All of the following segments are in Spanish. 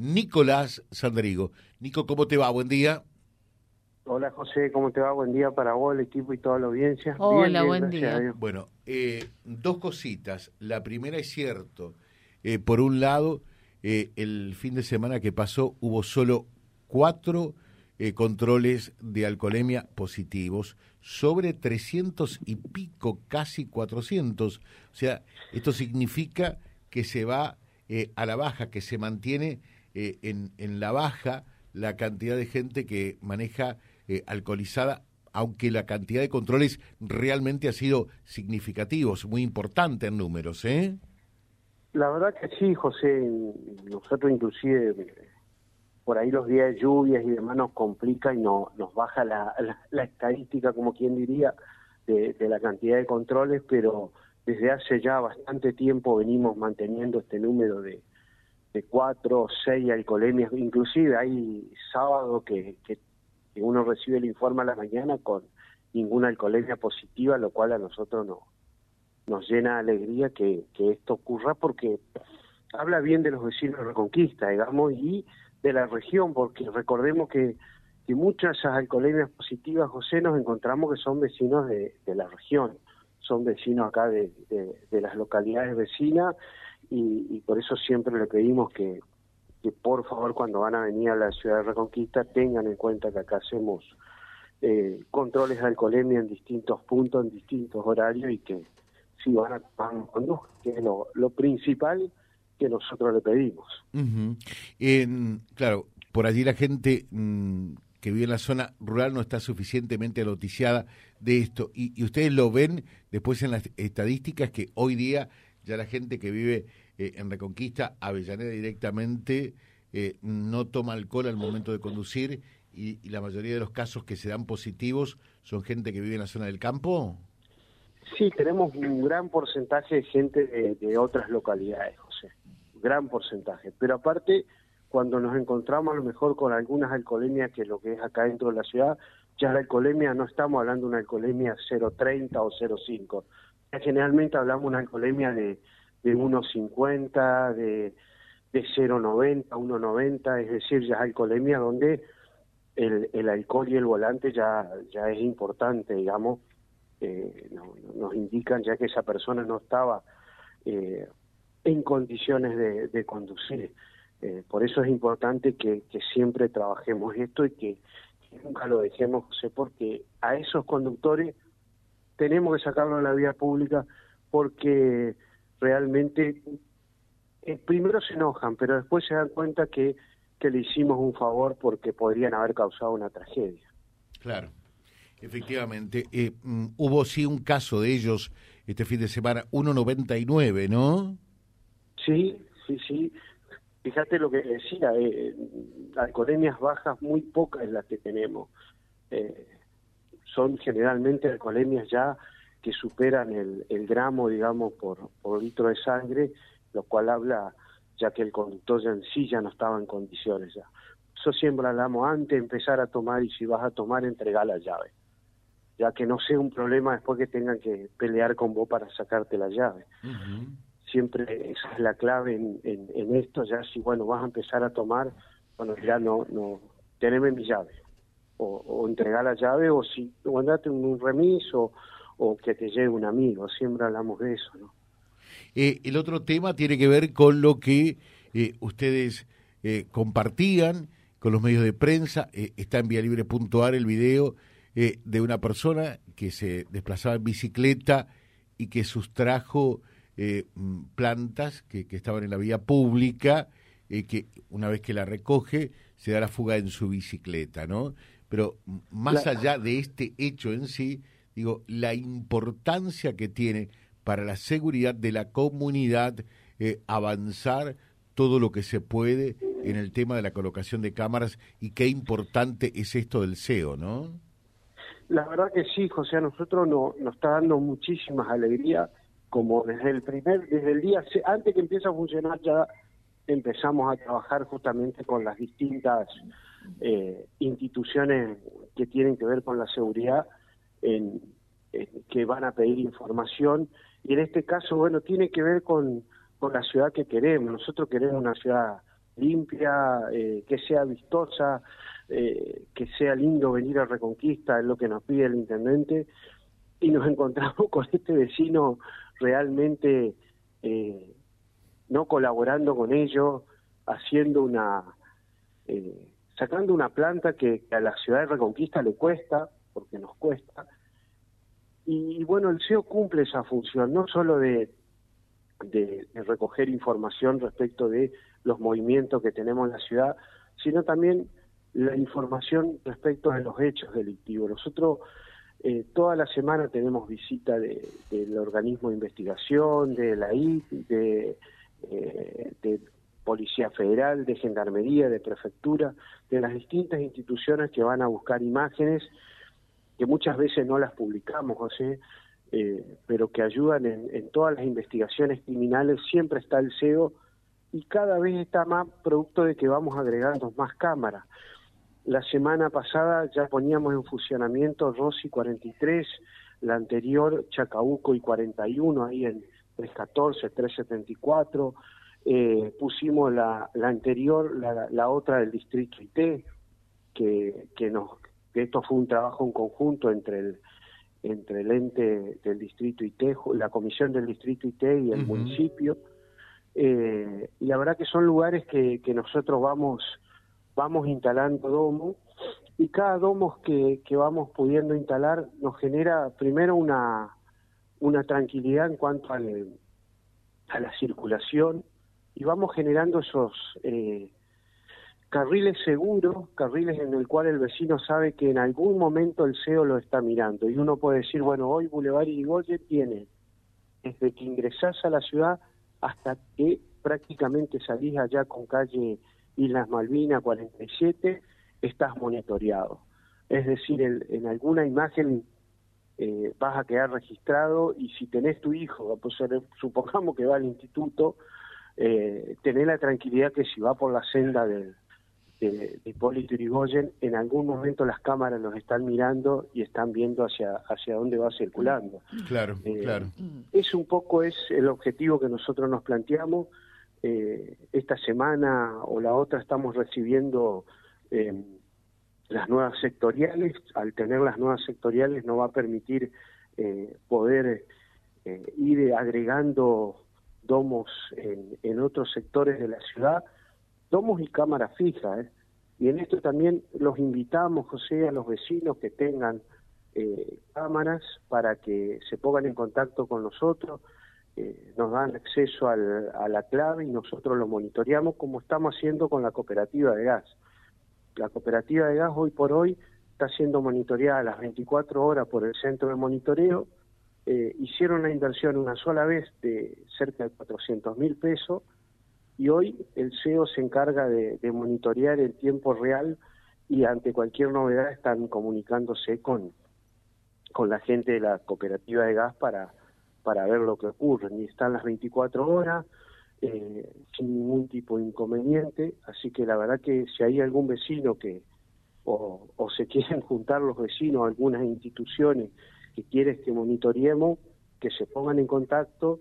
Nicolás Sandrigo. Nico, ¿cómo te va? Buen día. Hola José, ¿cómo te va? Buen día para vos, el equipo y toda la audiencia. Hola, buen día. Bueno, eh, dos cositas. La primera es cierto. Eh, por un lado, eh, el fin de semana que pasó hubo solo cuatro controles de alcoholemia positivos sobre 300 y pico, casi 400. O sea, esto significa que se va a la baja, que se mantiene en, en la baja la cantidad de gente que maneja eh, alcoholizada, aunque la cantidad de controles realmente ha sido significativos, muy importante en números, ¿eh? La verdad que sí, José. Nosotros inclusive por ahí los días de lluvias y demás nos complica y no, nos baja la, la, estadística, como quien diría, de, la cantidad de controles, pero desde hace ya bastante tiempo venimos manteniendo este número de, de cuatro o seis alcoholemias, inclusive hay sábado que, que que uno recibe el informe a la mañana con ninguna alcoholemia positiva, lo cual a nosotros no, nos llena de alegría que, esto ocurra porque habla bien de los vecinos de Reconquista, digamos, y de la región, porque recordemos que, que muchas esas alcoholemias positivas, José, nos encontramos que son vecinos de, la región, son vecinos acá de, de, las localidades vecinas y, y, por eso siempre le pedimos que, que por favor cuando van a venir a la ciudad de Reconquista tengan en cuenta que acá hacemos eh, controles de alcoholemia en distintos puntos, en distintos horarios y que si van a tomar que es lo, principal que nosotros le pedimos. en, claro, por allí la gente mm, que vive en la zona rural no está suficientemente noticiada de esto y, y ustedes lo ven después en las estadísticas que hoy día ya la gente que vive eh, en Reconquista, Avellaneda directamente eh, no toma alcohol al momento de conducir y, la mayoría de los casos que se dan positivos son gente que vive en la zona del campo. Sí, tenemos un gran porcentaje de gente de, otras localidades, José, gran porcentaje. Pero aparte, cuando nos encontramos a lo mejor con algunas alcoholemias, que es lo que es acá dentro de la ciudad, ya la alcoholemia no estamos hablando de una alcoholemia 0,30 o 0,5. Generalmente hablamos de una alcoholemia de de 1,50, de, de 0,90, 1,90, es decir, ya es alcoholemia donde el, el alcohol y el volante ya, ya es importante, digamos, eh, nos indican ya que esa persona no estaba eh, en condiciones de, conducir. Eh, por eso es importante que, siempre trabajemos esto y que, nunca lo dejemos, José, porque a esos conductores tenemos que sacarlo a la vía pública porque realmente eh, primero se enojan, pero después se dan cuenta que, que le hicimos un favor porque podrían haber causado una tragedia. Claro, efectivamente. Eh, mm, hubo sí un caso de ellos este fin de semana, 1.99, ¿no? Sí, sí, sí. Fíjate lo que decía, eh, alcoholemias bajas muy pocas las que tenemos. Eh, son generalmente alcoholemias ya que superan el, el gramo, digamos, por, por litro de sangre, lo cual habla ya que el conductor ya en sí ya no estaba en condiciones ya. Eso siempre hablamos antes de empezar a tomar y si vas a tomar, entregar la llave. Ya que no sea un problema después que tengan que pelear con vos para sacarte la llave. Siempre esa es la clave en, en, esto, ya si bueno vas a empezar a tomar, bueno ya no, no, teneme mi llave. O, o entregar la llave o si o andate un remis o, que te lleve un amigo, siempre hablamos de eso, ¿no? Eh, el otro tema tiene que ver con lo que eh, ustedes eh, compartían con los medios de prensa, está en Vía Libre Puntuar el video de una persona que se desplazaba en bicicleta y que sustrajo mm, plantas que, que, estaban en la vía pública, que una vez que la recoge se da la fuga en su bicicleta, ¿no? Pero más allá de este hecho en sí, digo, la importancia que tiene para la seguridad de la comunidad eh, avanzar todo lo que se puede en el tema de la colocación de cámaras y qué importante es esto del SEO, ¿no? La verdad que sí, José, a nosotros no, nos está dando muchísimas alegrías, como desde el primer, desde el día, antes que empiece a funcionar ya empezamos a trabajar justamente con las distintas eh, instituciones que tienen que ver con la seguridad que van a pedir información y en este caso, bueno, tiene que ver con, con la ciudad que queremos. Nosotros queremos una ciudad limpia, eh, que sea vistosa, eh, que sea lindo venir a Reconquista, es lo que nos pide el intendente, y nos encontramos con este vecino realmente eh, no colaborando con ellos, haciendo una, sacando una planta que, a la ciudad de Reconquista le cuesta, porque nos cuesta, y, bueno, el CEO cumple esa función, no solo de, recoger información respecto de los movimientos que tenemos en la ciudad, sino también la información respecto de los hechos delictivos. Nosotros eh, toda la semana tenemos visita de, del organismo de investigación, de la IT, de, eh, de Policía Federal, de Gendarmería, de Prefectura, de las distintas instituciones que van a buscar imágenes que muchas veces no las publicamos, José, eh, pero que ayudan en, todas las investigaciones criminales, siempre está el CEO y cada vez está más producto de que vamos agregando más cámaras. La semana pasada ya poníamos en funcionamiento Rossi 43, la anterior Chacabuco y 41, ahí en 314, 374, eh, pusimos la, la anterior, la, la, otra del distrito IT, que, que nos que esto fue un trabajo en conjunto entre el entre el ente del distrito IT, la comisión del distrito IT y el municipio. Eh, y la verdad que son lugares que, que nosotros vamos vamos instalando domos y cada domo que, que vamos pudiendo instalar nos genera primero una, una tranquilidad en cuanto al, a la circulación y vamos generando esos eh, carriles seguros, carriles en el cual el vecino sabe que en algún momento el CEO lo está mirando y uno puede decir, bueno, hoy Boulevard Irigoyen tiene desde que ingresás a la ciudad hasta que prácticamente salís allá con calle Islas Malvinas 47, estás monitoreado. Es decir, en alguna imagen eh, vas a quedar registrado y si tenés tu hijo, supongamos que va al instituto, eh, tenés la tranquilidad que si va por la senda del, de, Hipólito Yrigoyen, en algún momento las cámaras nos están mirando y están viendo hacia, hacia dónde va circulando. Claro, eh, claro. Es un poco es el objetivo que nosotros nos planteamos. Eh, esta semana o la otra estamos recibiendo eh, las nuevas sectoriales. Al tener las nuevas sectoriales nos va a permitir poder ir agregando domos en, en otros sectores de la ciudad domos y cámaras fijas. ¿eh? Y en esto también los invitamos, José, a los vecinos que tengan eh, cámaras para que se pongan en contacto con nosotros, eh, nos dan acceso al, a la clave y nosotros lo monitoreamos como estamos haciendo con la cooperativa de gas. La cooperativa de gas hoy por hoy está siendo monitoreada a las 24 horas por el centro de monitoreo. Hicieron la inversión una sola vez de cerca de 400 mil pesos y hoy el CEO se encarga de, monitorear en tiempo real y ante cualquier novedad están comunicándose con, con la gente de la cooperativa de gas para, para ver lo que ocurre. Y están las 24 horas eh, sin ningún tipo de inconveniente, así que la verdad que si hay algún vecino que o, o se quieren juntar los vecinos, algunas instituciones que quieren que monitoreemos, que se pongan en contacto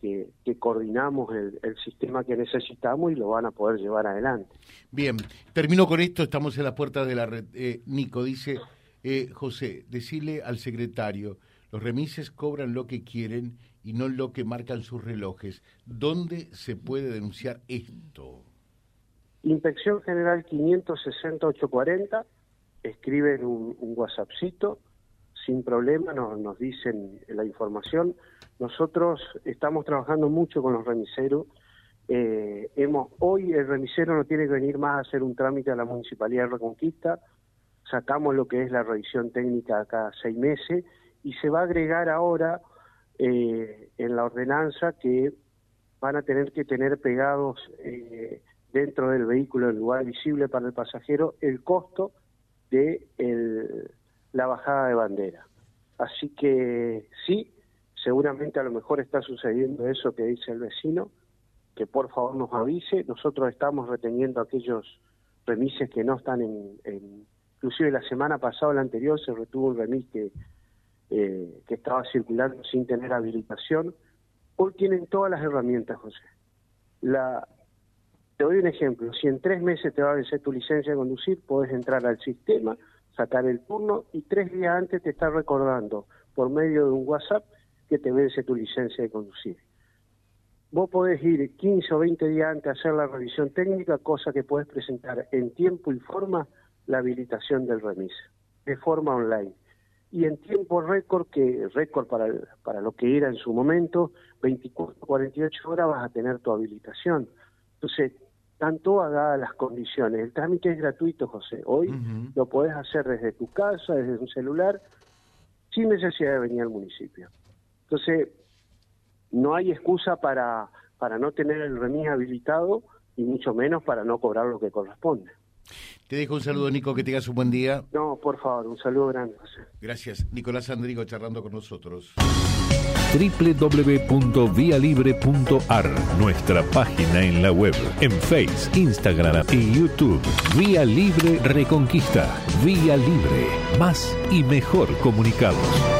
que, coordinamos el, sistema que necesitamos y lo van a poder llevar adelante. Bien, termino con esto, estamos en las puertas de la red. Eh, Nico dice, eh, José, decirle al secretario, los remises cobran lo que quieren y no lo que marcan sus relojes. ¿Dónde se puede denunciar esto? Inspección General 560-840, escriben un, un WhatsAppcito, sin problema, nos, dicen la información nosotros estamos trabajando mucho con los remiseros. Eh, hemos, hoy el remisero no tiene que venir más a hacer un trámite a la Municipalidad de Reconquista. Sacamos lo que es la revisión técnica cada seis meses y se va a agregar ahora eh, en la ordenanza que van a tener que tener pegados eh, dentro del vehículo, en lugar visible para el pasajero, el costo de la bajada de bandera. Así que sí, seguramente a lo mejor está sucediendo eso que dice el vecino, que por favor nos avise. Nosotros estamos reteniendo aquellos remises que no están en, inclusive la semana pasada la anterior se retuvo un remis que, eh, que estaba circulando sin tener habilitación. Hoy tienen todas las herramientas, José. La, Te doy un ejemplo. Si en tres meses te va a vencer tu licencia de conducir, podés entrar al sistema, sacar el turno y tres días antes te está recordando por medio de un WhatsApp que te vence tu licencia de conducir. Vos podés ir 15 o 20 días antes a hacer la revisión técnica, cosa que podés presentar en tiempo y forma la habilitación del remis, de forma online. Y en tiempo récord, que récord para, para lo que era en su momento, 24, 48 horas vas a tener tu habilitación. Entonces, tanto haga las condiciones. El trámite es gratuito, José. Hoy lo podés hacer desde tu casa, desde un celular, sin necesidad de venir al municipio. Entonces, no hay excusa para, para no tener el remis habilitado y mucho menos para no cobrar lo que corresponde. Te dejo un saludo, Nico, que tengas un buen día. No, por favor, un saludo grande. Gracias. Nicolás Andrigo charlando con nosotros. www.vialibre.ar, nuestra página en la web, en Face, Instagram y YouTube. Vía Libre Reconquista. Vía Libre. Más y mejor comunicados.